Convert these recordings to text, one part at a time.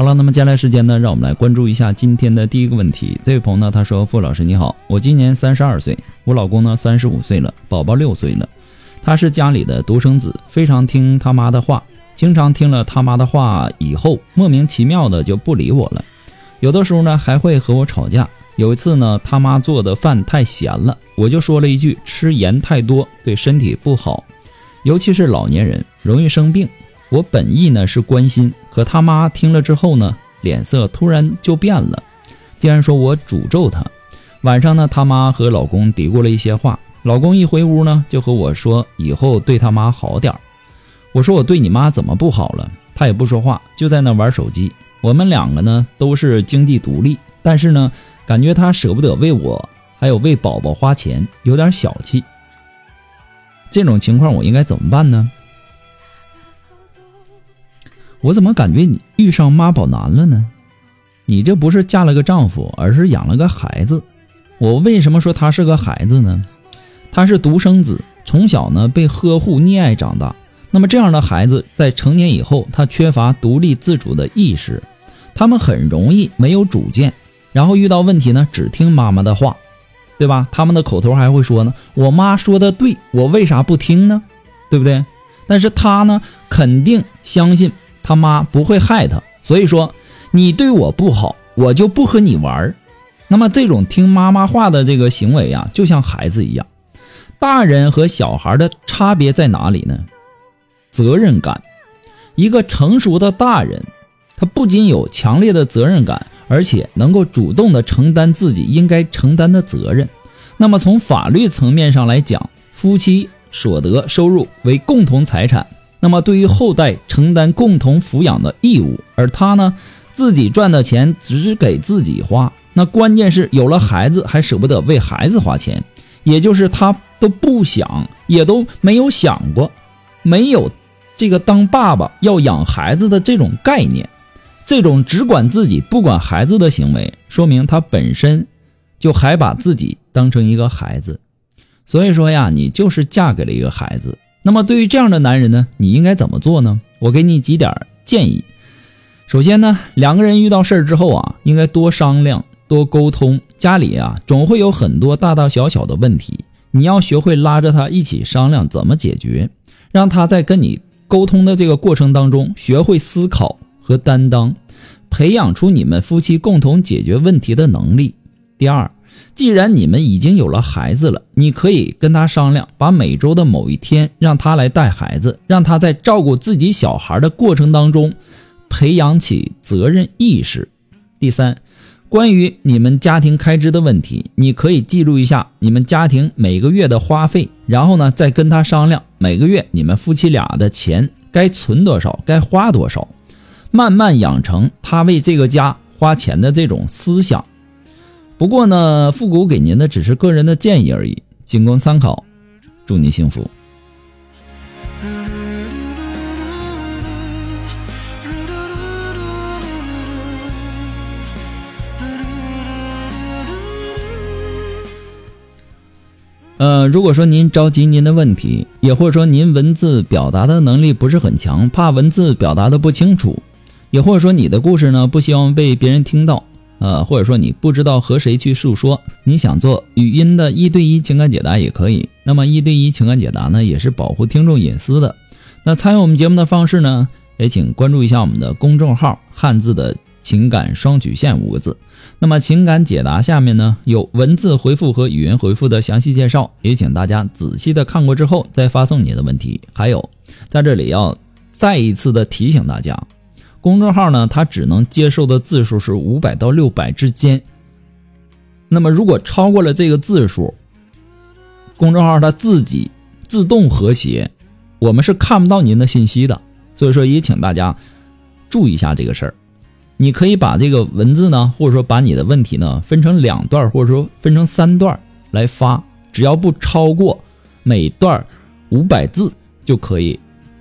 好了，那么接下来时间呢，让我们来关注一下今天的第一个问题。这位朋友呢，他说：“傅老师你好，我今年三十二岁，我老公呢三十五岁了，宝宝六岁了。他是家里的独生子，非常听他妈的话，经常听了他妈的话以后，莫名其妙的就不理我了。有的时候呢，还会和我吵架。有一次呢，他妈做的饭太咸了，我就说了一句：吃盐太多对身体不好，尤其是老年人容易生病。我本意呢是关心。”可他妈听了之后呢，脸色突然就变了，竟然说我诅咒他。晚上呢，他妈和老公嘀咕了一些话，老公一回屋呢，就和我说以后对他妈好点儿我说我对你妈怎么不好了？他也不说话，就在那玩手机。我们两个呢都是经济独立，但是呢，感觉他舍不得为我还有为宝宝花钱，有点小气。这种情况我应该怎么办呢？我怎么感觉你遇上妈宝男了呢？你这不是嫁了个丈夫，而是养了个孩子。我为什么说他是个孩子呢？他是独生子，从小呢被呵护溺爱长大。那么这样的孩子在成年以后，他缺乏独立自主的意识，他们很容易没有主见，然后遇到问题呢只听妈妈的话，对吧？他们的口头还会说呢：“我妈说的对，我为啥不听呢？”对不对？但是他呢肯定相信。他妈不会害他，所以说你对我不好，我就不和你玩那么这种听妈妈话的这个行为啊，就像孩子一样。大人和小孩的差别在哪里呢？责任感。一个成熟的大人，他不仅有强烈的责任感，而且能够主动的承担自己应该承担的责任。那么从法律层面上来讲，夫妻所得收入为共同财产。那么，对于后代承担共同抚养的义务，而他呢，自己赚的钱只给自己花。那关键是有了孩子还舍不得为孩子花钱，也就是他都不想，也都没有想过，没有这个当爸爸要养孩子的这种概念。这种只管自己不管孩子的行为，说明他本身就还把自己当成一个孩子。所以说呀，你就是嫁给了一个孩子。那么对于这样的男人呢，你应该怎么做呢？我给你几点建议。首先呢，两个人遇到事儿之后啊，应该多商量、多沟通。家里啊，总会有很多大大小小的问题，你要学会拉着他一起商量怎么解决，让他在跟你沟通的这个过程当中，学会思考和担当，培养出你们夫妻共同解决问题的能力。第二。既然你们已经有了孩子了，你可以跟他商量，把每周的某一天让他来带孩子，让他在照顾自己小孩的过程当中，培养起责任意识。第三，关于你们家庭开支的问题，你可以记录一下你们家庭每个月的花费，然后呢，再跟他商量每个月你们夫妻俩的钱该存多少，该花多少，慢慢养成他为这个家花钱的这种思想。不过呢，复古给您的只是个人的建议而已，仅供参考。祝您幸福。呃，如果说您着急您的问题，也或者说您文字表达的能力不是很强，怕文字表达的不清楚，也或者说你的故事呢不希望被别人听到。呃，或者说你不知道和谁去诉说，你想做语音的一对一情感解答也可以。那么一对一情感解答呢，也是保护听众隐私的。那参与我们节目的方式呢，也请关注一下我们的公众号“汉字的情”。感双曲线”五个字。那么情感解答下面呢有文字回复和语音回复的详细介绍，也请大家仔细的看过之后再发送你的问题。还有，在这里要再一次的提醒大家，公众号呢它只能接受的字数是五百到六百之间。那么如果超过了这个字数，公众号它自己自动和谐，我们是看不到您的信息的。所以说，也请大家注意一下这个事儿。你可以把这个文字呢，或者说把你的问题呢，分成两段，或者说分成三段来发，只要不超过每段五百字就可以。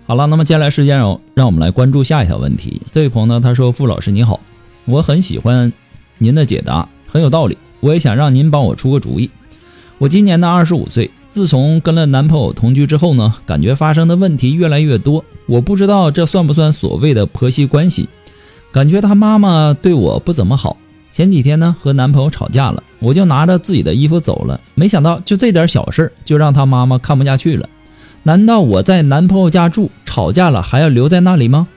好了，那么接下来时间让让我们来关注下一条问题。这位朋友呢，他说：“傅老师你好，我很喜欢您的解答，很有道理，我也想让您帮我出个主意。我今年呢二十五岁。”自从跟了男朋友同居之后呢，感觉发生的问题越来越多。我不知道这算不算所谓的婆媳关系。感觉他妈妈对我不怎么好。前几天呢和男朋友吵架了，我就拿着自己的衣服走了。没想到就这点小事就让他妈妈看不下去了。难道我在男朋友家住，吵架了还要留在那里吗？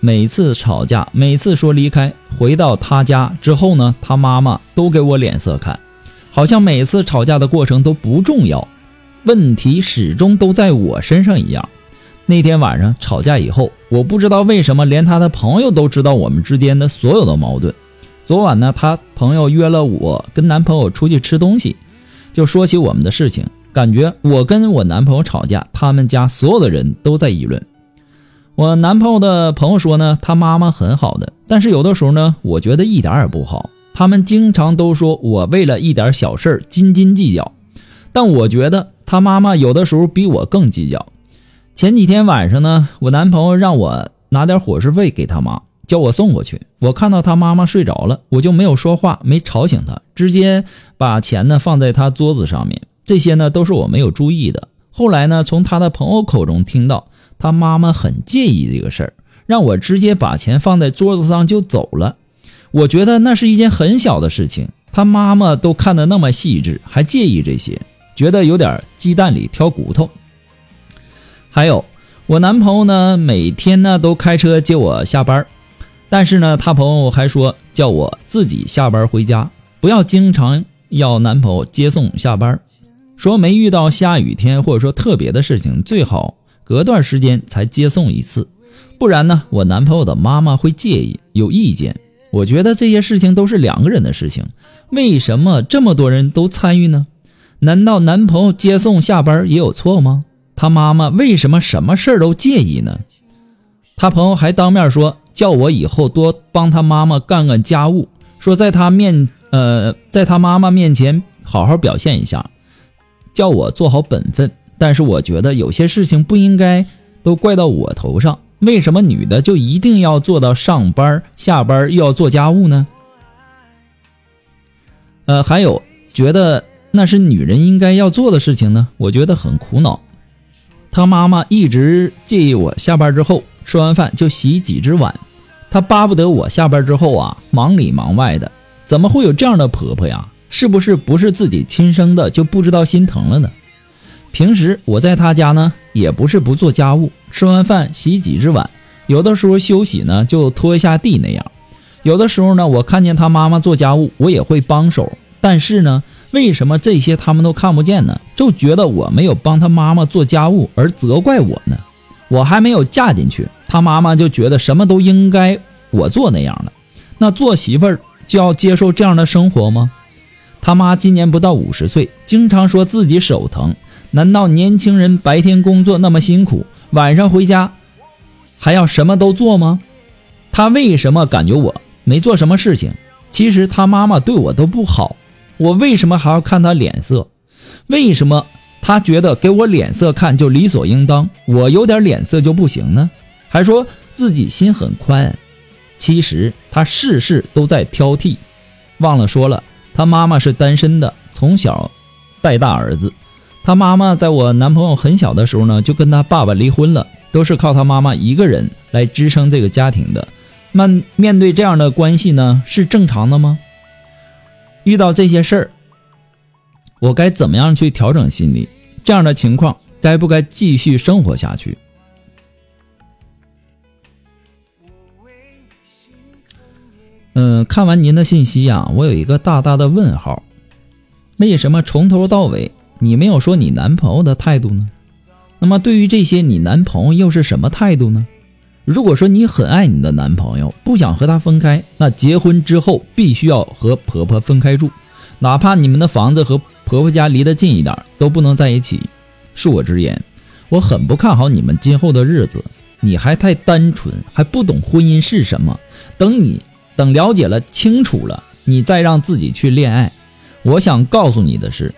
每次吵架，每次说离开，回到他家之后呢，他妈妈都给我脸色看，好像每次吵架的过程都不重要。问题始终都在我身上一样。那天晚上吵架以后，我不知道为什么连他的朋友都知道我们之间的所有的矛盾。昨晚呢，他朋友约了我跟男朋友出去吃东西，就说起我们的事情，感觉我跟我男朋友吵架，他们家所有的人都在议论。我男朋友的朋友说呢，他妈妈很好的，但是有的时候呢，我觉得一点也不好。他们经常都说我为了一点小事儿斤斤计较，但我觉得。他妈妈有的时候比我更计较。前几天晚上呢，我男朋友让我拿点伙食费给他妈，叫我送过去。我看到他妈妈睡着了，我就没有说话，没吵醒她，直接把钱呢放在他桌子上面。这些呢都是我没有注意的。后来呢，从他的朋友口中听到他妈妈很介意这个事儿，让我直接把钱放在桌子上就走了。我觉得那是一件很小的事情，他妈妈都看得那么细致，还介意这些。觉得有点鸡蛋里挑骨头。还有，我男朋友呢，每天呢都开车接我下班，但是呢，他朋友还说叫我自己下班回家，不要经常要男朋友接送下班。说没遇到下雨天或者说特别的事情，最好隔段时间才接送一次，不然呢，我男朋友的妈妈会介意有意见。我觉得这些事情都是两个人的事情，为什么这么多人都参与呢？难道男朋友接送下班也有错吗？他妈妈为什么什么事儿都介意呢？他朋友还当面说，叫我以后多帮他妈妈干干家务，说在他面呃，在他妈妈面前好好表现一下，叫我做好本分。但是我觉得有些事情不应该都怪到我头上，为什么女的就一定要做到上班下班又要做家务呢？呃，还有觉得。那是女人应该要做的事情呢，我觉得很苦恼。她妈妈一直介意我下班之后吃完饭就洗几只碗，她巴不得我下班之后啊忙里忙外的。怎么会有这样的婆婆呀？是不是不是自己亲生的就不知道心疼了呢？平时我在他家呢，也不是不做家务，吃完饭洗几只碗，有的时候休息呢就拖一下地那样。有的时候呢，我看见他妈妈做家务，我也会帮手，但是呢。为什么这些他们都看不见呢？就觉得我没有帮他妈妈做家务而责怪我呢？我还没有嫁进去，他妈妈就觉得什么都应该我做那样的。那做媳妇儿就要接受这样的生活吗？他妈今年不到五十岁，经常说自己手疼。难道年轻人白天工作那么辛苦，晚上回家还要什么都做吗？他为什么感觉我没做什么事情？其实他妈妈对我都不好。我为什么还要看他脸色？为什么他觉得给我脸色看就理所应当？我有点脸色就不行呢？还说自己心很宽，其实他事事都在挑剔。忘了说了，他妈妈是单身的，从小带大儿子。他妈妈在我男朋友很小的时候呢，就跟他爸爸离婚了，都是靠他妈妈一个人来支撑这个家庭的。那面对这样的关系呢，是正常的吗？遇到这些事儿，我该怎么样去调整心理？这样的情况该不该继续生活下去？嗯，看完您的信息呀，我有一个大大的问号：为什么从头到尾你没有说你男朋友的态度呢？那么对于这些，你男朋友又是什么态度呢？如果说你很爱你的男朋友，不想和他分开，那结婚之后必须要和婆婆分开住，哪怕你们的房子和婆婆家离得近一点，都不能在一起。恕我直言，我很不看好你们今后的日子。你还太单纯，还不懂婚姻是什么。等你等了解了清楚了，你再让自己去恋爱。我想告诉你的是，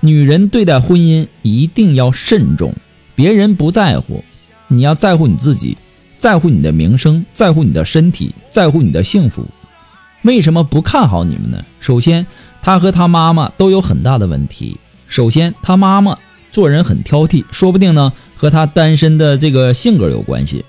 女人对待婚姻一定要慎重。别人不在乎，你要在乎你自己，在乎你的名声，在乎你的身体，在乎你的幸福。为什么不看好你们呢？首先，他和他妈妈都有很大的问题。首先，他妈妈做人很挑剔，说不定呢和他单身的这个性格有关系，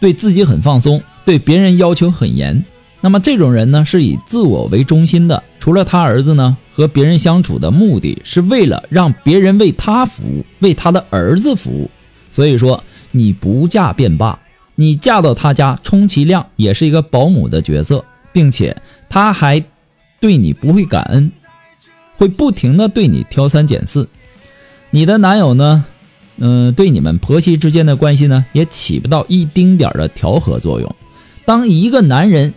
对自己很放松，对别人要求很严。那么这种人呢是以自我为中心的。除了他儿子呢和别人相处的目的是为了让别人为他服务，为他的儿子服务。所以说你不嫁便罢，你嫁到他家，充其量也是一个保姆的角色。并且他还对你不会感恩，会不停的对你挑三拣四。你的男友呢，嗯，对你们婆媳之间的关系呢，也起不到一丁点的调和作用。当一个男人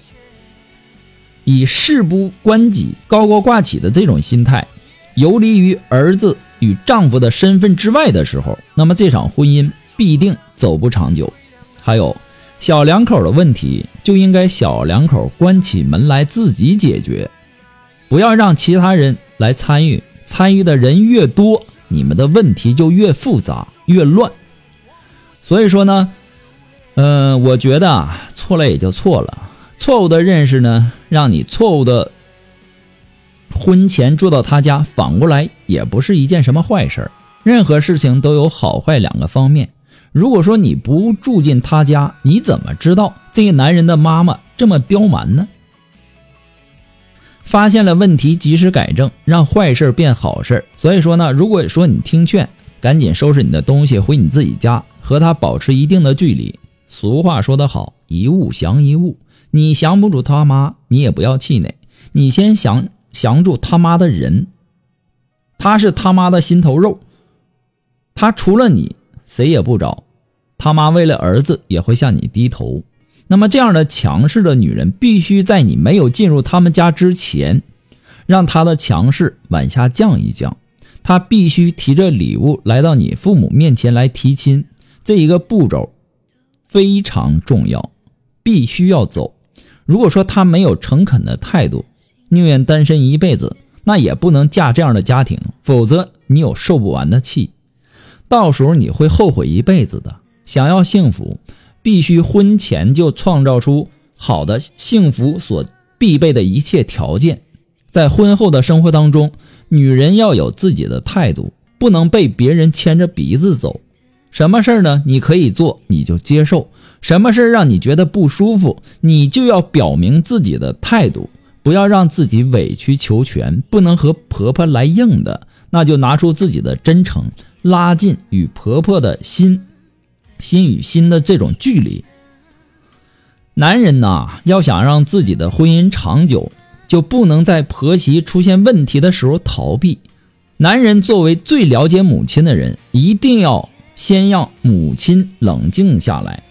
以事不关己、高高挂起的这种心态，游离于儿子与丈夫的身份之外的时候，那么这场婚姻必定走不长久。还有。小两口的问题就应该小两口关起门来自己解决，不要让其他人来参与。参与的人越多，你们的问题就越复杂越乱。所以说呢，嗯，我觉得啊，错了也就错了。错误的认识呢，让你错误的婚前住到他家，反过来也不是一件什么坏事任何事情都有好坏两个方面。如果说你不住进他家，你怎么知道这个男人的妈妈这么刁蛮呢？发现了问题，及时改正，让坏事变好事。所以说呢，如果说你听劝，赶紧收拾你的东西回你自己家，和他保持一定的距离。俗话说得好，一物降一物。你降不住他妈，你也不要气馁，你先降降住他妈的人。他是他妈的心头肉，他除了你。谁也不找，他妈为了儿子也会向你低头。那么这样的强势的女人，必须在你没有进入他们家之前，让她的强势往下降一降。她必须提着礼物来到你父母面前来提亲，这一个步骤非常重要，必须要走。如果说她没有诚恳的态度，宁愿单身一辈子，那也不能嫁这样的家庭，否则你有受不完的气。到时候你会后悔一辈子的。想要幸福，必须婚前就创造出好的幸福所必备的一切条件。在婚后的生活当中，女人要有自己的态度，不能被别人牵着鼻子走。什么事儿呢？你可以做，你就接受；什么事儿让你觉得不舒服，你就要表明自己的态度，不要让自己委曲求全，不能和婆婆来硬的，那就拿出自己的真诚。拉近与婆婆的心，心与心的这种距离。男人呐，要想让自己的婚姻长久，就不能在婆媳出现问题的时候逃避。男人作为最了解母亲的人，一定要先让母亲冷静下来，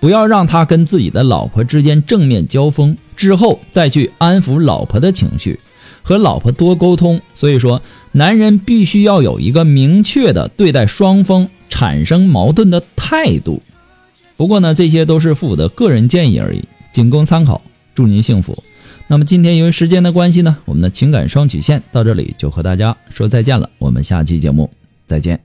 不要让他跟自己的老婆之间正面交锋，之后再去安抚老婆的情绪。和老婆多沟通，所以说男人必须要有一个明确的对待双方产生矛盾的态度。不过呢，这些都是父母的个人建议而已，仅供参考。祝您幸福。那么今天由于时间的关系呢，我们的情感双曲线到这里就和大家说再见了。我们下期节目再见。